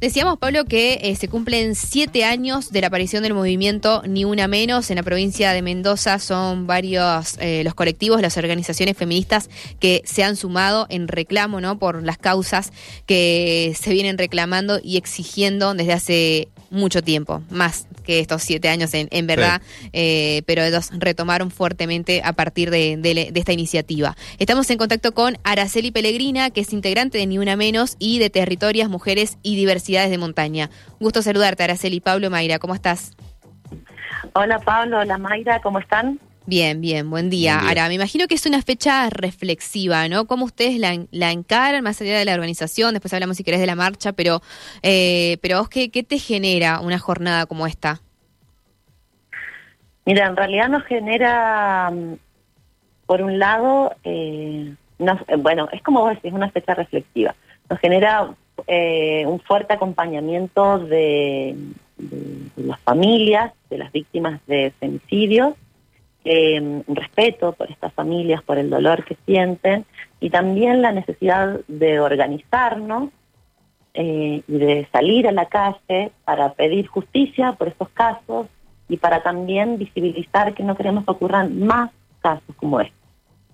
Decíamos, Pablo, que eh, se cumplen siete años de la aparición del movimiento Ni Una Menos. En la provincia de Mendoza son varios eh, los colectivos, las organizaciones feministas que se han sumado en reclamo ¿no? por las causas que se vienen reclamando y exigiendo desde hace mucho tiempo, más que estos siete años en, en verdad, eh, pero ellos retomaron fuertemente a partir de, de, esta iniciativa. Estamos en contacto con Araceli Pellegrina, que es integrante de Ni Una Menos y de Territorias, Mujeres y Diversidades de Montaña. Gusto saludarte, Araceli. Pablo Mayra, ¿cómo estás? Hola Pablo, hola Mayra, ¿cómo están? Bien, bien, buen día. Ahora, me imagino que es una fecha reflexiva, ¿no? ¿Cómo ustedes la, la encaran, más allá de la organización? Después hablamos, si querés, de la marcha, pero, eh, pero vos, ¿qué, ¿qué te genera una jornada como esta? Mira, en realidad nos genera, mm, por un lado, eh, eh, bueno, es como vos decís, una fecha reflexiva. Nos genera eh, un fuerte acompañamiento de, de las familias, de las víctimas de femicidios, eh, respeto por estas familias, por el dolor que sienten y también la necesidad de organizarnos eh, y de salir a la calle para pedir justicia por estos casos y para también visibilizar que no queremos que ocurran más casos como este.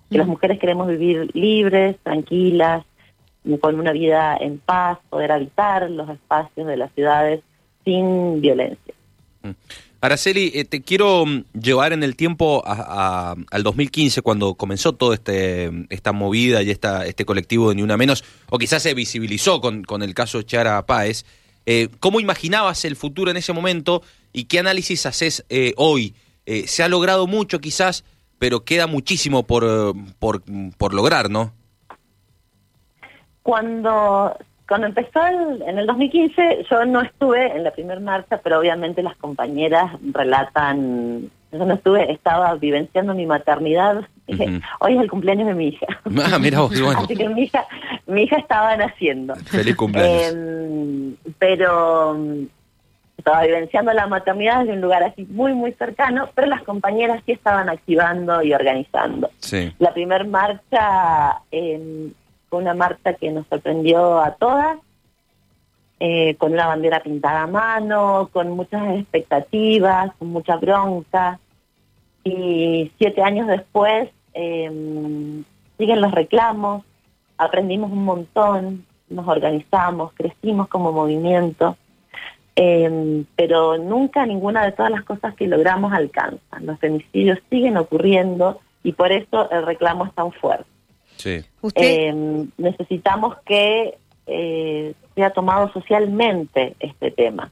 Que las mujeres queremos vivir libres, tranquilas, con una vida en paz, poder habitar los espacios de las ciudades sin violencia. Mm. Araceli, eh, te quiero mm, llevar en el tiempo al 2015, cuando comenzó toda este, esta movida y esta, este colectivo de Ni Una Menos, o quizás se visibilizó con, el caso Chara Páez. Eh, ¿Cómo imaginabas el futuro en ese momento y qué análisis haces eh, hoy? se ha logrado mucho quizás, pero queda muchísimo por, por, por lograr, ¿no? Cuando cuando empezó en el 2015, yo no estuve en la primera marcha, pero obviamente las compañeras relatan, yo no estuve, estaba vivenciando mi maternidad. Hoy es el cumpleaños de mi hija. Ah, mira vos, bueno. Así que mi hija, mi hija estaba naciendo. Feliz cumpleaños. Em, pero estaba vivenciando la maternidad desde un lugar así muy, muy cercano, pero las compañeras sí estaban activando y organizando. Sí. La primera marcha... Eh, fue una marcha que nos sorprendió a todas, eh, con una bandera pintada a mano, con muchas expectativas, con mucha bronca. Y siete años después em, siguen los reclamos, aprendimos un montón, nos organizamos, crecimos como movimiento, em, pero nunca ninguna de todas las cosas que logramos alcanza. Los femicidios siguen ocurriendo y por eso el reclamo es tan fuerte. Sí. Eh, necesitamos que eh, sea tomado socialmente este tema.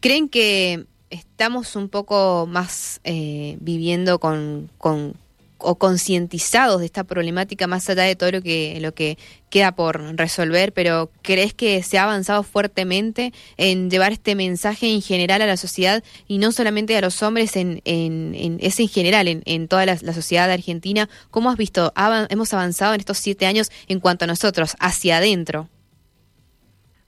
¿Creen que estamos un poco más eh, viviendo con, con o concientizados de esta problemática más allá de todo lo que lo que queda por resolver, pero ¿crees que se ha avanzado fuertemente en llevar este mensaje en general a la sociedad y no solamente a los hombres, en, es en general, en, en toda la, sociedad argentina? ¿Cómo has visto? ¿Hemos avanzado en estos siete años en cuanto a nosotros, hacia adentro?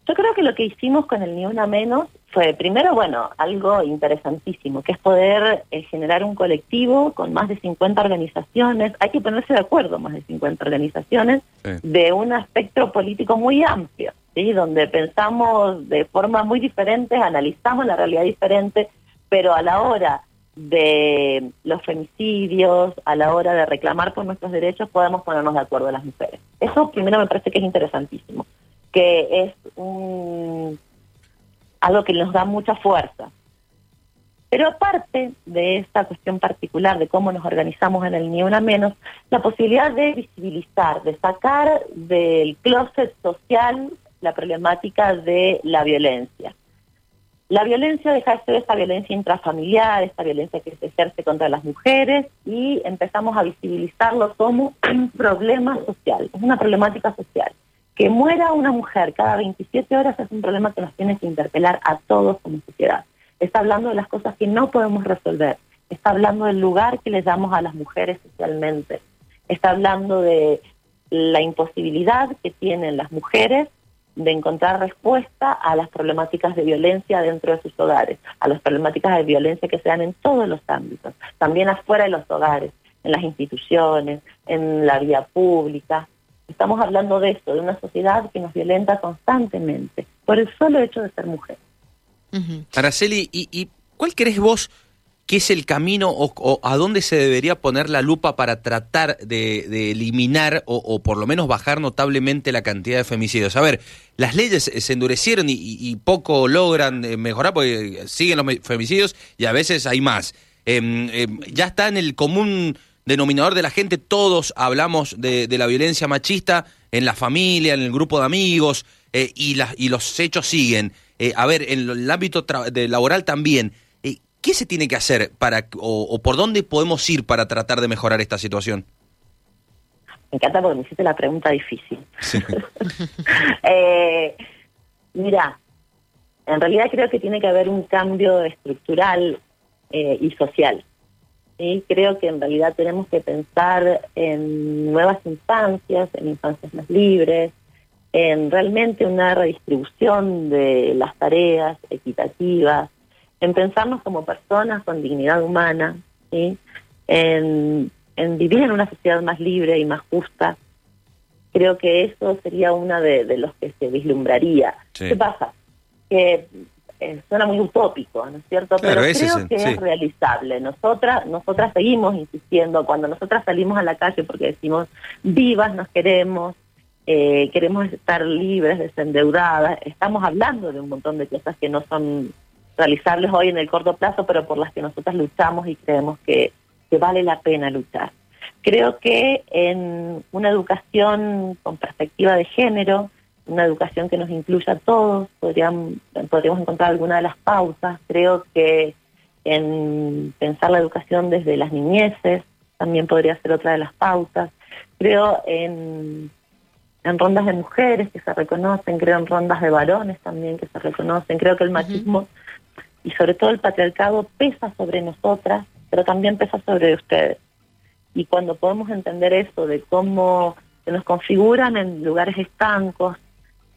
Yo creo que lo que hicimos con el Ni Una Menos fue, primero, bueno, algo interesantísimo, que es poder eh, generar un colectivo con más de 50 organizaciones. Hay que ponerse de acuerdo, más de 50 organizaciones, de un espectro político muy amplio, ¿sí? donde pensamos de forma muy diferente, analizamos la realidad diferente, pero a la hora de los femicidios, a la hora de reclamar por nuestros derechos, podemos ponernos de acuerdo las mujeres. Eso primero me parece que es interesantísimo que es un, algo que nos da mucha fuerza. Pero aparte de esta cuestión particular de cómo nos organizamos en el Ni Una Menos, la posibilidad de visibilizar, de sacar del closet social la problemática de la violencia. La violencia deja de ser esa violencia intrafamiliar, esta violencia que se ejerce contra las mujeres y empezamos a visibilizarlo como un problema social, es una problemática social. Que muera una mujer cada 27 horas es un problema que nos tiene que interpelar a todos como sociedad. Está hablando de las cosas que no podemos resolver. Está hablando del lugar que le damos a las mujeres socialmente. Está hablando de la imposibilidad que tienen las mujeres de encontrar respuesta a las problemáticas de violencia dentro de sus hogares, a las problemáticas de violencia que se dan en todos los ámbitos, también afuera de los hogares, en las instituciones, en la vía pública, Estamos hablando de esto, de una sociedad que nos violenta constantemente por el solo hecho de ser mujer. Araceli, ¿y, cuál crees vos que es el camino o, a dónde se debería poner la lupa para tratar de, eliminar o, por lo menos bajar notablemente la cantidad de femicidios? A ver, las leyes se endurecieron y, poco logran eh, mejorar porque siguen los femicidios y a veces hay más. Em, em, ya está en el común denominador de la gente, todos hablamos de, la violencia machista en la familia, en el grupo de amigos, eh, y, y los hechos siguen. Eh, a ver, en el ámbito de laboral también. Eh, ¿Qué se tiene que hacer para o, por dónde podemos ir para tratar de mejorar esta situación? Me encanta porque me hiciste la pregunta difícil. mira, en realidad creo que tiene que haber un cambio estructural y social. ¿Sí? Creo que en realidad tenemos que pensar en nuevas infancias, en infancias más libres, en realmente una redistribución de las tareas equitativas, en pensarnos como personas con dignidad humana, ¿sí? en, vivir en una sociedad más libre y más justa. Creo que eso sería una de, los que se vislumbraría. ¿Qué pasa? Que eh, suena muy utópico, ¿no es cierto? Pero creo que es realizable. Nosotras, nosotras seguimos insistiendo, cuando nosotras salimos a la calle porque decimos, vivas nos queremos, eh, queremos estar libres, desendeudadas, estamos hablando de un montón de cosas que no son realizables hoy en el corto plazo, pero por las que nosotras luchamos y creemos que, que vale la pena luchar. Creo que en una educación con perspectiva de género, una educación que nos incluya a todos, podríamos, podríamos encontrar alguna de las pausas. Creo que en pensar la educación desde las niñeces también podría ser otra de las pautas. Creo en, en rondas de mujeres que se reconocen, creo en rondas de varones también que se reconocen. Creo que el machismo y sobre todo el patriarcado pesa sobre nosotras, pero también pesa sobre ustedes. Y cuando podemos entender eso de cómo se nos configuran en lugares estancos,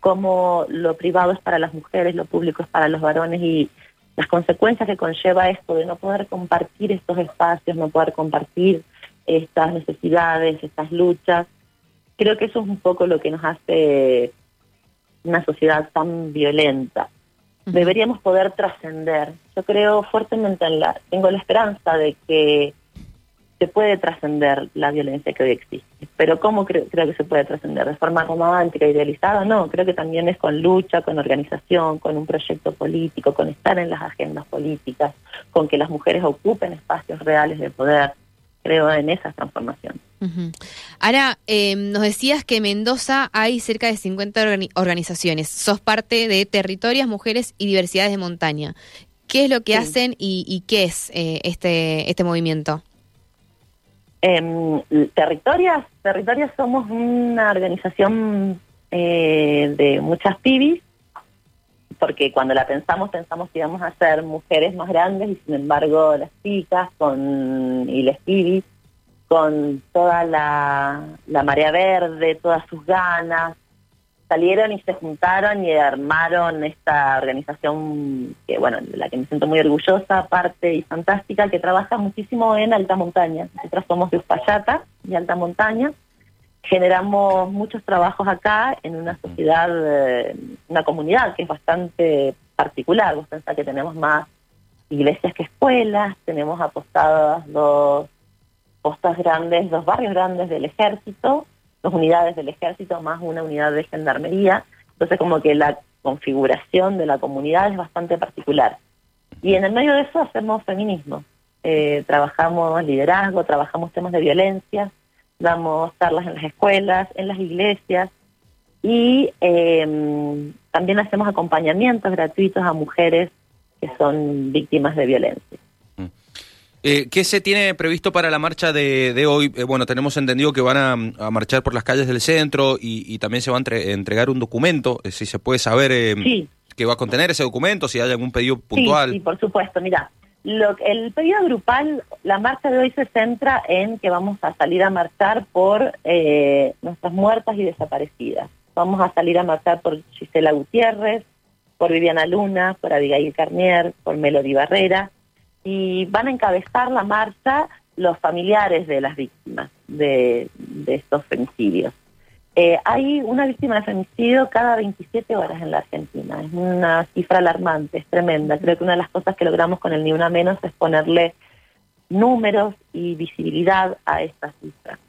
cómo lo privado es para las mujeres, lo público es para los varones y las consecuencias que conlleva esto de no poder compartir estos espacios, no poder compartir estas necesidades, estas luchas. Creo que eso es un poco lo que nos hace una sociedad tan violenta. Deberíamos poder trascender. Yo creo fuertemente en la, tengo la esperanza de que se puede trascender la violencia que hoy existe. Pero ¿cómo creo, creo que se puede trascender? ¿De forma romántica, idealizada? No, creo que también es con lucha, con organización, con un proyecto político, con estar en las agendas políticas, con que las mujeres ocupen espacios reales de poder. Creo en esa transformación. Ahora, em, nos decías que en Mendoza hay cerca de 50 organizaciones. Sos parte de Territorias, Mujeres y Diversidades de Montaña. ¿Qué es lo que hacen y, qué es eh, este, este movimiento? Eh, territorias, Territorias somos una organización eh, de muchas pibis, porque cuando la pensamos, pensamos que íbamos a ser mujeres más grandes y sin embargo las chicas con y las pibis con toda la, la marea verde, todas sus ganas, salieron y se juntaron y armaron esta organización que, bueno, de la que me siento muy orgullosa, aparte y fantástica, que trabaja muchísimo en alta montaña. Nosotros somos de Uspallata y alta montaña. Generamos muchos trabajos acá en una sociedad, eh, una comunidad que es bastante particular. Vos pensás que tenemos más iglesias que escuelas, tenemos apostadas dos postas grandes, dos barrios grandes del ejército, dos unidades del ejército más una unidad de gendarmería. Entonces como que la configuración de la comunidad es bastante particular. Y en el medio de eso hacemos feminismo. Eh, trabajamos liderazgo, trabajamos temas de violencia, damos charlas en las escuelas, en las iglesias y eh, también hacemos acompañamientos gratuitos a mujeres que son víctimas de violencia. Eh, ¿Qué se tiene previsto para la marcha de, hoy? Eh, bueno, tenemos entendido que van a, marchar por las calles del centro y, también se va a entregar un documento, eh, si se puede saber eh, qué va a contener ese documento, si hay algún pedido puntual. Sí, por supuesto. Mira, lo, el pedido grupal, la marcha de hoy se centra en que vamos a salir a marchar por nuestras muertas y desaparecidas. Vamos a salir a marchar por Gisela Gutiérrez, por Viviana Luna, por Abigail Carnier, por Melody Barrera y van a encabezar la marcha los familiares de las víctimas de, estos femicidios. Eh, hay una víctima de femicidio cada 27 horas en la Argentina. Es una cifra alarmante, es tremenda. Creo que una de las cosas que logramos con el Ni Una Menos es ponerle números y visibilidad a esta cifra.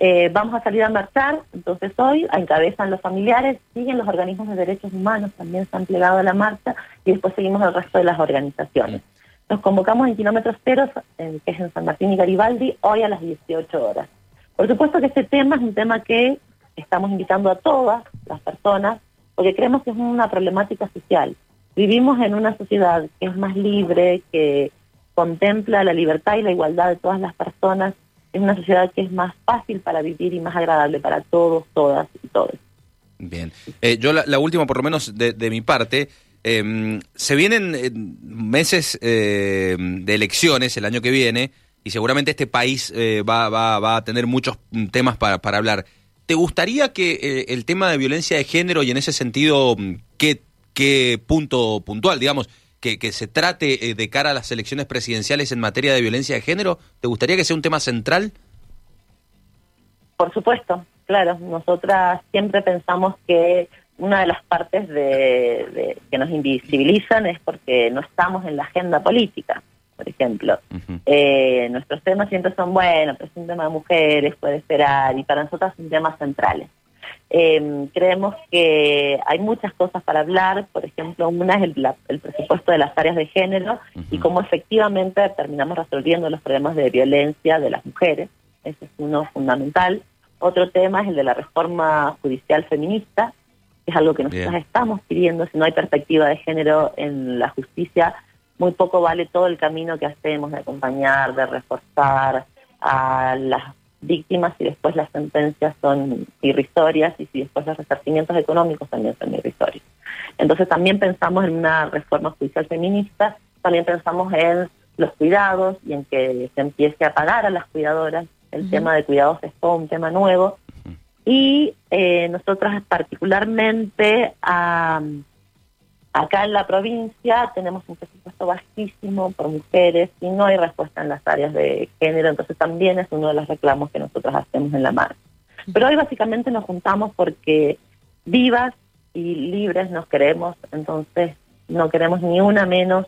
Eh, vamos a salir a marchar, entonces hoy encabezan los familiares, siguen los organismos de derechos humanos, también se han plegado a la marcha y después seguimos el resto de las organizaciones. Nos convocamos en kilómetros cero, que es en San Martín y Garibaldi, hoy a las 18 horas. Por supuesto que este tema es un tema que estamos invitando a todas las personas, porque creemos que es una problemática social. Vivimos en una sociedad que es más libre, que contempla la libertad y la igualdad de todas las personas, es una sociedad que es más fácil para vivir y más agradable para todos, todas y todos. Bien. Eh, yo la, última, por lo menos de, mi parte, em, se vienen eh, meses eh, de elecciones el año que viene y seguramente este país va, va, va, a tener muchos mm, temas para, para hablar. ¿Te gustaría que el tema de violencia de género y en ese sentido, mm, qué, qué punto puntual, digamos, que, se trate eh, de cara a las elecciones presidenciales en materia de violencia de género? ¿Te gustaría que sea un tema central? Por supuesto, claro. Nosotras siempre pensamos que una de las partes de, que nos invisibilizan es porque no estamos en la agenda política, por ejemplo. Eh, nuestros temas siempre son, bueno, pero es un tema de mujeres, puede esperar, y para nosotras son temas centrales. Eh, creemos que hay muchas cosas para hablar, por ejemplo, una es el, presupuesto de las áreas de género y cómo efectivamente terminamos resolviendo los problemas de violencia de las mujeres, ese es uno fundamental. Otro tema es el de la reforma judicial feminista, que es algo que nosotros estamos pidiendo, si no hay perspectiva de género en la justicia, muy poco vale todo el camino que hacemos de acompañar, de reforzar a las víctimas y después las sentencias son irrisorias y si después los resarcimientos económicos también son irrisorios. Entonces también pensamos en una reforma judicial feminista, también pensamos en los cuidados y en que se empiece a pagar a las cuidadoras. El tema de cuidados es todo un tema nuevo. Y eh, nosotras particularmente. Acá en la provincia tenemos un presupuesto bajísimo por mujeres y no hay respuesta en las áreas de género, entonces también es uno de los reclamos que nosotros hacemos en la marcha. Pero hoy básicamente nos juntamos porque vivas y libres nos queremos, entonces no queremos ni una menos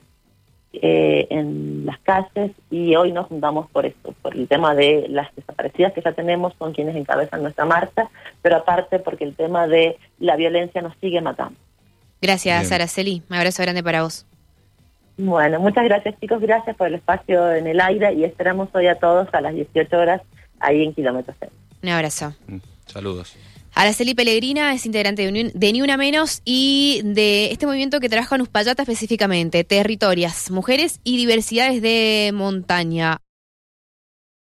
eh, en las calles y hoy nos juntamos por esto, por el tema de las desaparecidas que ya tenemos, son quienes encabezan nuestra marcha, pero aparte porque el tema de la violencia nos sigue matando. Gracias, Araceli. Un abrazo grande para vos. Bueno, muchas gracias chicos, gracias por el espacio en el aire y esperamos hoy a todos a las 18 horas ahí en Kilómetro Cero. Un abrazo. Saludos. Araceli Pellegrina es integrante de, Ni Una Menos y de este movimiento que trabaja en Uspallata específicamente, territorias, mujeres y diversidades de montaña.